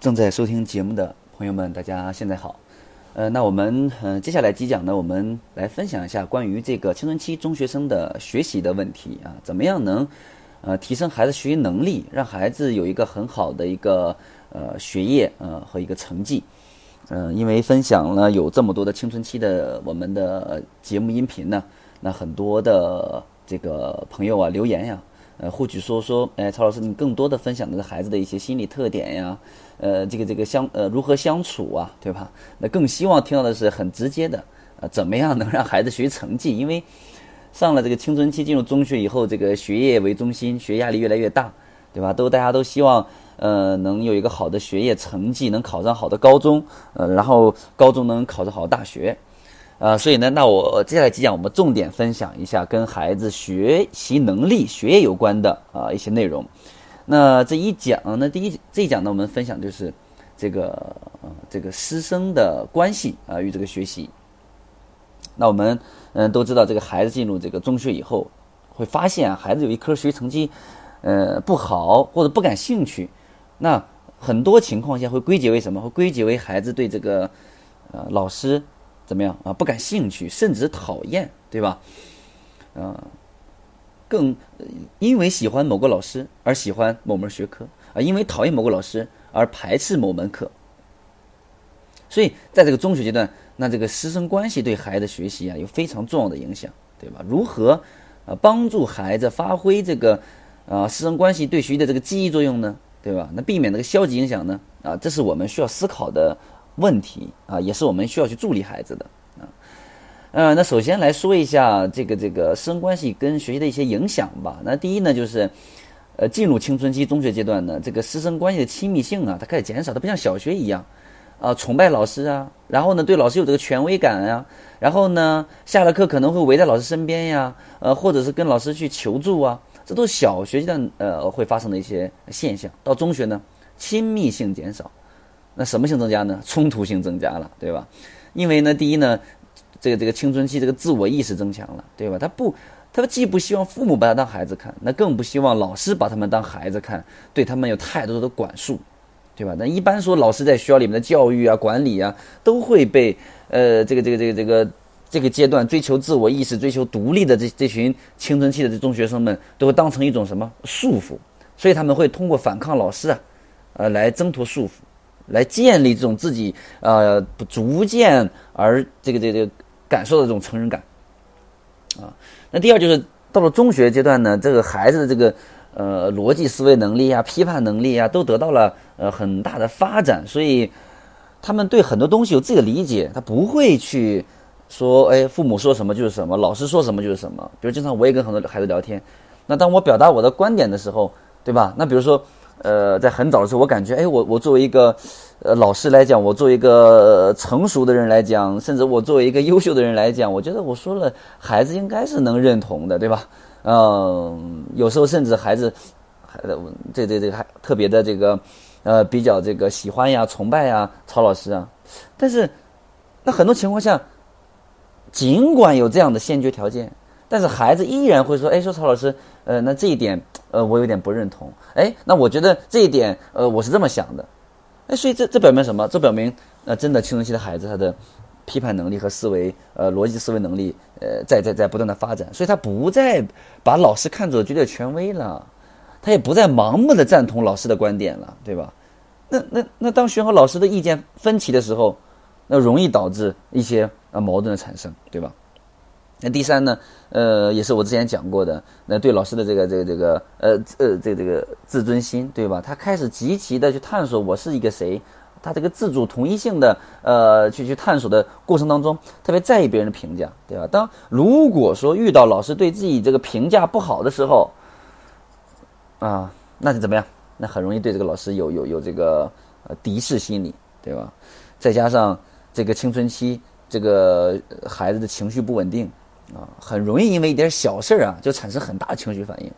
正在收听节目的朋友们，大家现在好。呃，那我们呃接下来几讲呢，我们来分享一下关于这个青春期中学生的学习的问题啊，怎么样能呃提升孩子学习能力，让孩子有一个很好的一个呃学业呃和一个成绩。嗯，因为分享了有这么多的青春期的我们的节目音频呢，那很多的这个朋友啊留言呀。呃，或许说说，哎，曹老师，你更多的分享的是孩子的一些心理特点呀，呃，这个这个相呃如何相处啊，对吧？那更希望听到的是很直接的，呃，怎么样能让孩子学习成绩？因为上了这个青春期，进入中学以后，这个学业为中心，学压力越来越大，对吧？都大家都希望，呃，能有一个好的学业成绩，能考上好的高中，呃，然后高中能考上好大学。啊，所以呢，那我接下来几讲，我们重点分享一下跟孩子学习能力、学业有关的啊一些内容。那这一讲，那第一这一讲呢，我们分享就是这个这个师生的关系啊与这个学习。那我们嗯都知道，这个孩子进入这个中学以后，会发现啊孩子有一科学习成绩呃不好或者不感兴趣，那很多情况下会归结为什么？会归结为孩子对这个呃老师。怎么样啊？不感兴趣，甚至讨厌，对吧？啊，更因为喜欢某个老师而喜欢某门学科啊，因为讨厌某个老师而排斥某门课。所以，在这个中学阶段，那这个师生关系对孩子学习啊有非常重要的影响，对吧？如何啊帮助孩子发挥这个啊师生关系对学习的这个积极作用呢？对吧？那避免这个消极影响呢？啊，这是我们需要思考的。问题啊，也是我们需要去助力孩子的啊。呃，那首先来说一下这个这个师生关系跟学习的一些影响吧。那第一呢，就是呃，进入青春期中学阶段呢，这个师生关系的亲密性啊，它开始减少，它不像小学一样啊，崇拜老师啊，然后呢，对老师有这个权威感啊，然后呢，下了课可能会围在老师身边呀，呃，或者是跟老师去求助啊，这都是小学阶段呃会发生的一些现象。到中学呢，亲密性减少。那什么性增加呢？冲突性增加了，对吧？因为呢，第一呢，这个这个青春期这个自我意识增强了，对吧？他不，他既不希望父母把他当孩子看，那更不希望老师把他们当孩子看，对他们有太多的管束，对吧？那一般说，老师在学校里面的教育啊、管理啊，都会被呃这个这个这个这个这个阶段追求自我意识、追求独立的这这群青春期的这中学生们，都会当成一种什么束缚？所以他们会通过反抗老师啊，呃，来挣脱束缚。来建立这种自己呃逐渐而这个这个这个感受的这种成人感，啊，那第二就是到了中学阶段呢，这个孩子的这个呃逻辑思维能力啊、批判能力啊，都得到了呃很大的发展，所以他们对很多东西有自己的理解，他不会去说哎父母说什么就是什么，老师说什么就是什么。比如经常我也跟很多孩子聊天，那当我表达我的观点的时候，对吧？那比如说。呃，在很早的时候，我感觉，哎，我我作为一个，呃，老师来讲，我作为一个成熟的人来讲，甚至我作为一个优秀的人来讲，我觉得我说了，孩子应该是能认同的，对吧？嗯，有时候甚至孩子，孩子，这这这还特别的这个，呃，比较这个喜欢呀、崇拜呀，曹老师啊。但是，那很多情况下，尽管有这样的先决条件。但是孩子依然会说：“哎，说曹老师，呃，那这一点，呃，我有点不认同。哎，那我觉得这一点，呃，我是这么想的。哎，所以这这表明什么？这表明，呃，真的青春期的孩子他的批判能力和思维，呃，逻辑思维能力，呃，在在在不断的发展。所以他不再把老师看作绝对权威了，他也不再盲目的赞同老师的观点了，对吧？那那那当学生和老师的意见分歧的时候，那容易导致一些呃矛盾的产生，对吧？”那第三呢？呃，也是我之前讲过的，那对老师的这个这个这个呃呃这这个自尊心，对吧？他开始积极的去探索我是一个谁，他这个自主同一性的呃去去探索的过程当中，特别在意别人的评价，对吧？当如果说遇到老师对自己这个评价不好的时候，啊，那是怎么样？那很容易对这个老师有有有这个呃敌视心理，对吧？再加上这个青春期这个孩子的情绪不稳定。啊，很容易因为一点小事儿啊，就产生很大的情绪反应。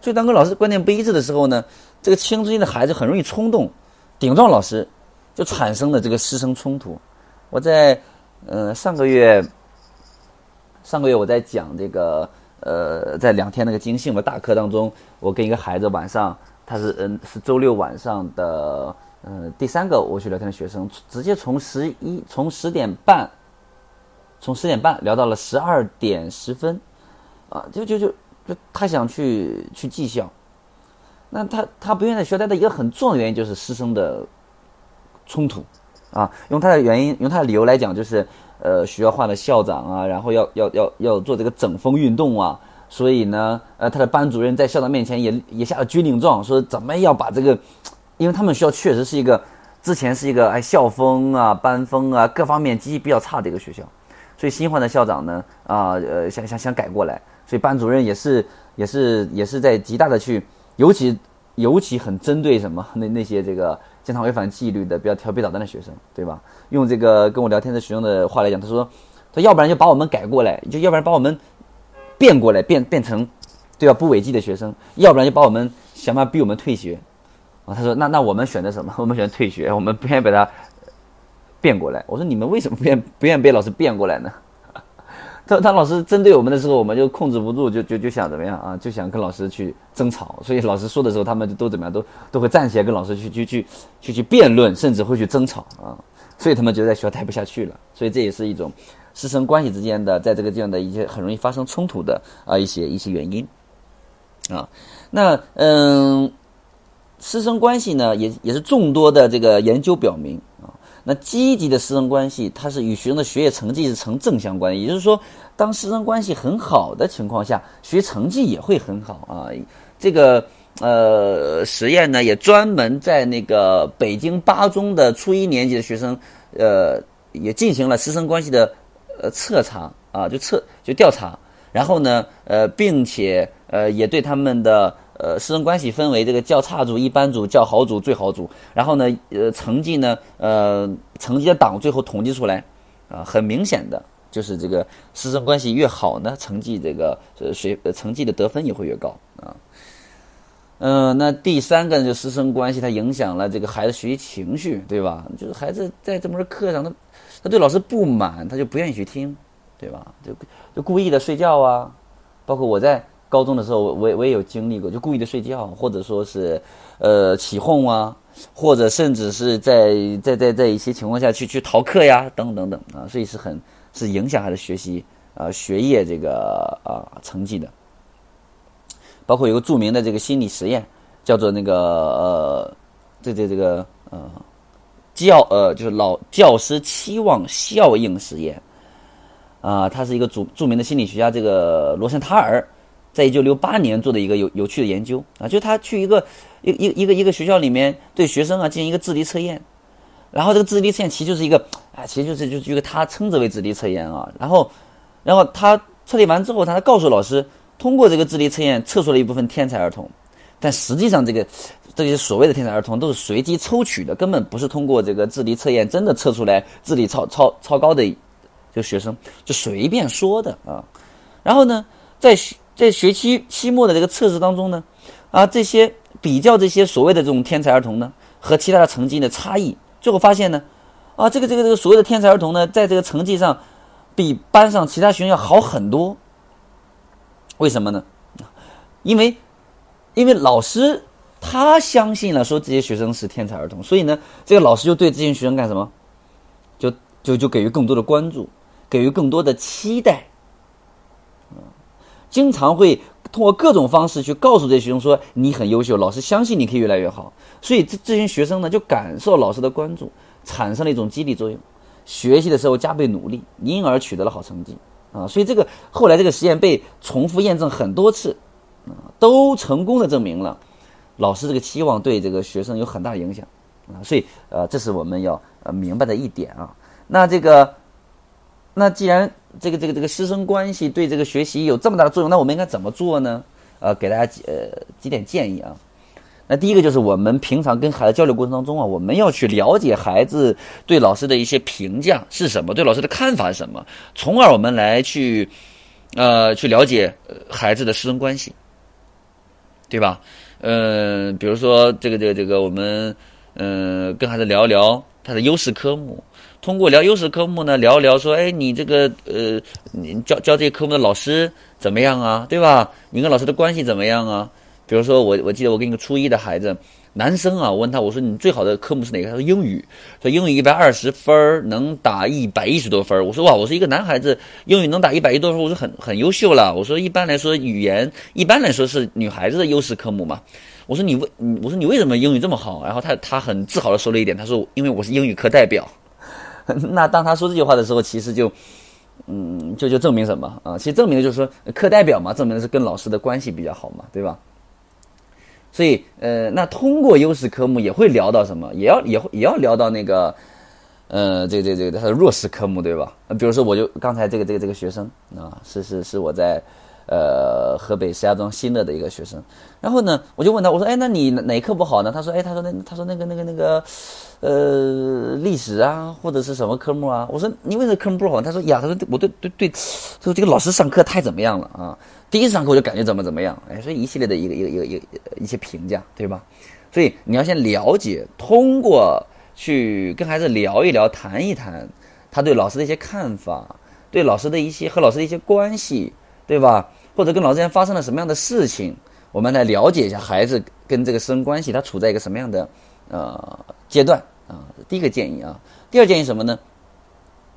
所以当跟老师观点不一致的时候呢，这个青春期的孩子很容易冲动，顶撞老师，就产生了这个师生冲突。我在呃上个月，上个月我在讲这个呃在两天那个精信的大课当中，我跟一个孩子晚上，他是嗯是周六晚上的呃，第三个我去聊天的学生，直接从十一从十点半，从十点半聊到了十二点十分，啊，就就就就他想去去技校，那他他不愿意在学校待的一个很重要的原因就是师生的冲突，啊，用他的原因用他的理由来讲就是，呃，学校换了校长啊，然后要要要要做这个整风运动啊，所以呢，呃，他的班主任在校长面前也也下了军令状，说怎么要把这个。因为他们学校确实是一个之前是一个哎校风啊班风啊各方面积极比较差的一个学校，所以新换的校长呢啊呃想想想改过来，所以班主任也是也是也是在极大的去，尤其尤其很针对什么 那那些这个经常违反纪律的比较调皮捣蛋的学生，对吧？用这个跟我聊天的学生的话来讲，他说他要不然就把我们改过来，就要不然把我们变过来变变成对吧不违纪的学生，要不然就把我们想办法逼我们退学。啊，他说那那我们选择什么？我们选择退学，我们不愿意把他变过来。我说你们为什么不愿 不愿被老师变过来呢？他他老师针对我们的时候，我们就控制不住，就就就想怎么样啊？就想跟老师去争吵。所以老师说的时候，他们就都怎么样？都都会站起来跟老师去去去去去辩论，甚至会去争吵啊。所以他们觉得在学校待不下去了。所以这也是一种师生关系之间的，在这个这样的一些很容易发生冲突的啊一些一些原因啊。那嗯。师生关系呢，也也是众多的这个研究表明，那积极的师生关系，它是与学生的学业成绩是成正相关。也就是说，当师生关系很好的情况下，学成绩也会很好啊。这个呃实验呢，也专门在那个北京八中的初一年级的学生，呃，也进行了师生关系的呃测查啊，就测就调查，然后呢，呃，并且呃，也对他们的。呃，师生关系分为这个较差组、一般组、较好组、最好组。然后呢，呃，成绩呢，呃，成绩的档最后统计出来，啊，很明显的就是这个师生关系越好呢，成绩这个呃学成绩的得分也会越高啊。嗯，那第三个呢就师生关系，它影响了这个孩子学习情绪，对吧？就是孩子在这门课上，他他对老师不满，他就不愿意去听，对吧？就就故意的睡觉啊，包括我在。高中的时候，我我也有经历过，就故意的睡觉，或者说是，呃，起哄啊，或者甚至是在在在在一些情况下去去逃课呀，等等等啊，所以是很是影响孩子学习啊学业这个啊成绩的。包括有个著名的这个心理实验，叫做那个呃，这这这个呃教呃就是老教师期望效应实验啊，他是一个著著名的心理学家，这个罗森塔尔。在一九六八年做的一个有有趣的研究啊，就他去一个一一一个一个学校里面对学生啊进行一个智力测验，然后这个智力测验其实就是一个啊，其实就是就是一个他称之为智力测验啊，然后然后他测验完之后，他告诉老师，通过这个智力测验测出了一部分天才儿童，但实际上这个这些所谓的天才儿童都是随机抽取的，根本不是通过这个智力测验真的测出来智力超超超高的这个学生，就随便说的啊，然后呢，在。在学期期末的这个测试当中呢，啊，这些比较这些所谓的这种天才儿童呢和其他的成绩的差异，最后发现呢，啊，这个这个这个所谓的天才儿童呢，在这个成绩上比班上其他学生要好很多。为什么呢？因为因为老师他相信了说这些学生是天才儿童，所以呢，这个老师就对这些学生干什么？就就就给予更多的关注，给予更多的期待。经常会通过各种方式去告诉这些学生说你很优秀，老师相信你可以越来越好。所以这这些学生呢就感受老师的关注，产生了一种激励作用，学习的时候加倍努力，因而取得了好成绩啊。所以这个后来这个实验被重复验证很多次，啊，都成功的证明了老师这个期望对这个学生有很大的影响啊。所以呃，这是我们要呃明白的一点啊。那这个。那既然这个这个这个师生关系对这个学习有这么大的作用，那我们应该怎么做呢？呃，给大家几呃几点建议啊。那第一个就是我们平常跟孩子交流过程当中啊，我们要去了解孩子对老师的一些评价是什么，对老师的看法是什么，从而我们来去呃去了解孩子的师生关系，对吧？嗯，比如说这个这个这个，我们嗯跟孩子聊一聊他的优势科目。通过聊优势科目呢，聊一聊说，哎，你这个呃，你教教这些科目的老师怎么样啊？对吧？你跟老师的关系怎么样啊？比如说，我我记得我跟一个初一的孩子，男生啊，我问他，我说你最好的科目是哪个？他说英语，说英语一百二十分能打一百一十多分我说哇，我说一个男孩子英语能打一百一十多分，我说很很优秀了。我说一般来说语言一般来说是女孩子的优势科目嘛。我说你为，我说你为什么英语这么好？然后他他很自豪的说了一点，他说因为我是英语课代表。那当他说这句话的时候，其实就，嗯，就就证明什么啊？其实证明就是说课代表嘛，证明的是跟老师的关系比较好嘛，对吧？所以，呃，那通过优势科目也会聊到什么？也要也会也要聊到那个，呃，这个这个这个他的弱势科目，对吧？比如说，我就刚才这个这个这个学生啊，是是是我在，呃，河北石家庄新乐的一个学生。然后呢，我就问他，我说，哎，那你哪科不好呢？他说，哎，他说那他说那个那个那个，呃，历史啊，或者是什么科目啊？我说你为什么科目不好？他说呀，他说我对对对，他说这个老师上课太怎么样了啊？第一次上课我就感觉怎么怎么样，哎，所以一系列的一个一个一个一个一些评价，对吧？所以你要先了解，通过去跟孩子聊一聊、谈一谈他对老师的一些看法，对老师的一些和老师的一些关系，对吧？或者跟老师之间发生了什么样的事情，我们来了解一下孩子跟这个师生关系，他处在一个什么样的呃阶段啊？第一个建议啊，第二建议什么呢？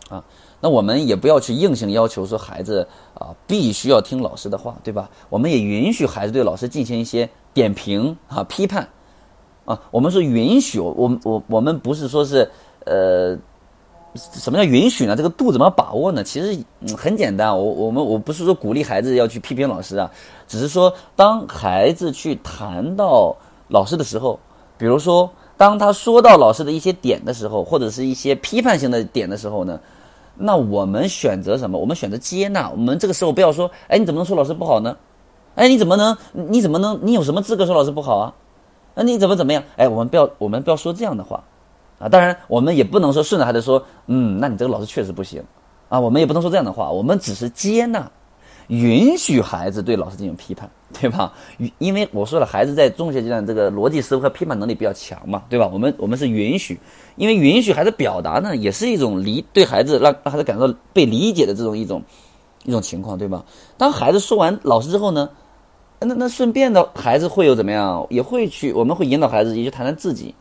啊？那我们也不要去硬性要求说孩子啊必须要听老师的话，对吧？我们也允许孩子对老师进行一些点评啊、批判啊。我们是允许，我我我们不是说是呃，什么叫允许呢？这个度怎么把握呢？其实很简单，我我们我不是说鼓励孩子要去批评老师啊，只是说当孩子去谈到老师的时候，比如说当他说到老师的一些点的时候，或者是一些批判性的点的时候呢？那我们选择什么？我们选择接纳。我们这个时候不要说，哎，你怎么能说老师不好呢？哎，你怎么能？你怎么能？你有什么资格说老师不好啊？那你怎么怎么样？哎，我们不要，我们不要说这样的话，啊，当然我们也不能说顺着孩子说，嗯，那你这个老师确实不行，啊，我们也不能说这样的话，我们只是接纳。允许孩子对老师进行批判，对吧？因为我说了，孩子在中学阶段这个逻辑思维和批判能力比较强嘛，对吧？我们我们是允许，因为允许孩子表达呢，也是一种理对孩子让让孩子感到被理解的这种一种一种情况，对吧？当孩子说完老师之后呢，那那顺便的孩子会有怎么样？也会去，我们会引导孩子也去谈谈自己，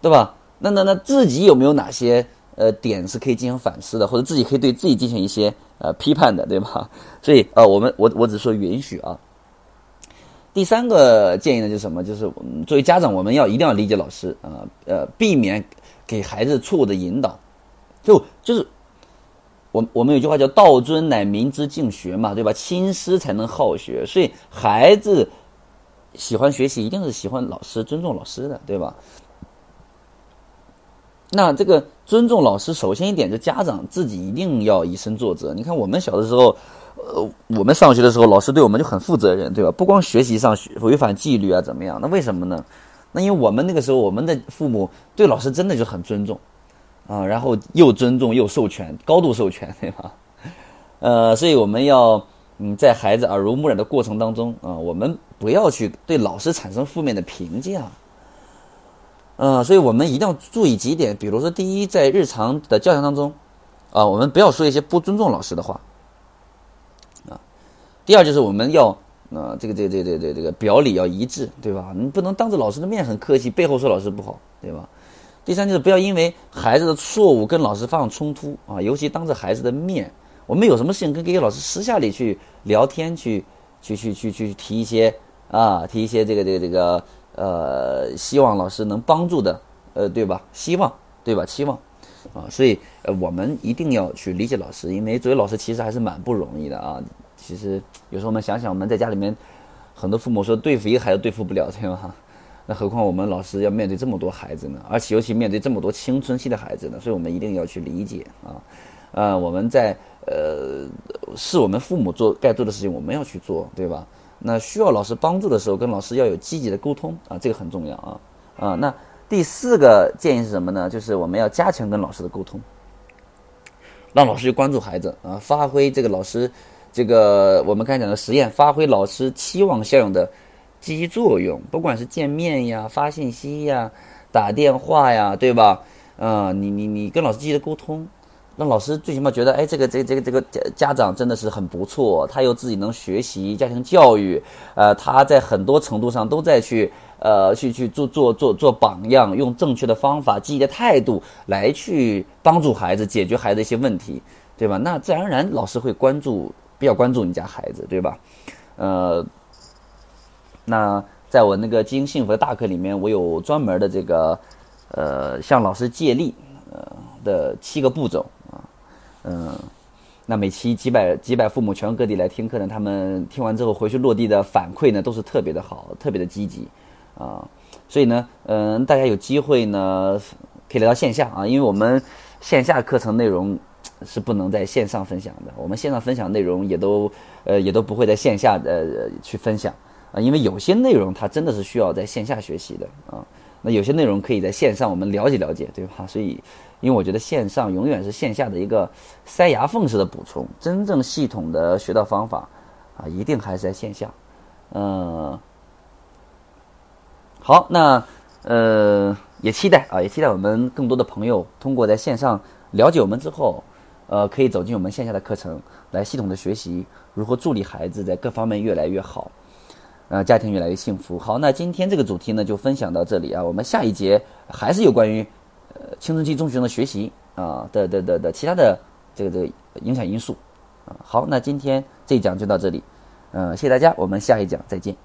对吧？那那那自己有没有哪些？呃，点是可以进行反思的，或者自己可以对自己进行一些呃批判的，对吧？所以呃，我们我我只说允许啊。第三个建议呢，就是什么？就是作为家长，我们要一定要理解老师啊，呃，避免给孩子错误的引导。就就是我我们有句话叫“道尊乃明之敬学”嘛，对吧？亲师才能好学，所以孩子喜欢学习，一定是喜欢老师、尊重老师的，对吧？那这个尊重老师，首先一点，就家长自己一定要以身作则。你看我们小的时候，呃，我们上学的时候，老师对我们就很负责任，对吧？不光学习上违反纪律啊，怎么样？那为什么呢？那因为我们那个时候，我们的父母对老师真的就很尊重，啊，然后又尊重又授权，高度授权，对吧？呃，所以我们要嗯，在孩子耳濡目染的过程当中啊，我们不要去对老师产生负面的评价。嗯，所以我们一定要注意几点，比如说，第一，在日常的教学当中，啊，我们不要说一些不尊重老师的话，啊，第二就是我们要，啊，这个这个这个这个这个表里要一致，对吧？你不能当着老师的面很客气，背后说老师不好，对吧？第三就是不要因为孩子的错误跟老师发生冲突，啊，尤其当着孩子的面，我们有什么事情跟这些老师私下里去聊天，去去去去去提一些，啊，提一些这个这个这个。呃，希望老师能帮助的，呃，对吧？希望，对吧？期望，啊，所以呃，我们一定要去理解老师，因为作为老师其实还是蛮不容易的啊。其实有时候我们想想，我们在家里面，很多父母说对付一个孩子对付不了，对吧？那何况我们老师要面对这么多孩子呢？而且尤其面对这么多青春期的孩子呢？所以我们一定要去理解啊。呃，我们在呃，是我们父母做该做的事情，我们要去做，对吧？那需要老师帮助的时候，跟老师要有积极的沟通啊，这个很重要啊啊。那第四个建议是什么呢？就是我们要加强跟老师的沟通，让老师去关注孩子啊，发挥这个老师这个我们刚才讲的实验，发挥老师期望效应的积极作用。不管是见面呀、发信息呀、打电话呀，对吧？啊，你你你跟老师积极的沟通，让老师最起码觉得，哎，这个这这个这个家家长真的是很不错，他又自己能学习家庭教育，呃，他在很多程度上都在去呃去去做做做做榜样，用正确的方法、积极的态度来去帮助孩子解决孩子一些问题，对吧？那自然而然老师会关注，比较关注你家孩子，对吧？呃，那在我那个基因幸福的大课里面，我有专门的这个呃向老师借力呃的七个步骤。嗯，那每期几百几百父母全国各地来听课呢，他们听完之后回去落地的反馈呢，都是特别的好，特别的积极啊。所以呢，嗯，大家有机会呢，可以来到线下啊，因为我们线下课程内容是不能在线上分享的，我们线上分享内容也都呃也都不会在线下的去分享啊，因为有些内容它真的是需要在线下学习的啊。那有些内容可以在线上我们了解了解，对吧？所以。因为我觉得线上永远是线下的一个塞牙缝式的补充，真正系统的学到方法啊，一定还是在线下。嗯，好，那呃也期待啊，也期待我们更多的朋友通过在线上了解我们之后，呃，可以走进我们线下的课程，来系统的学习如何助力孩子在各方面越来越好，呃，家庭越来越幸福。好，那今天这个主题呢就分享到这里啊，我们下一节还是有关于。青春期中学生的学习啊的的的的其他的这个这个影响因素啊，好，那今天这一讲就到这里，嗯，谢谢大家，我们下一讲再见。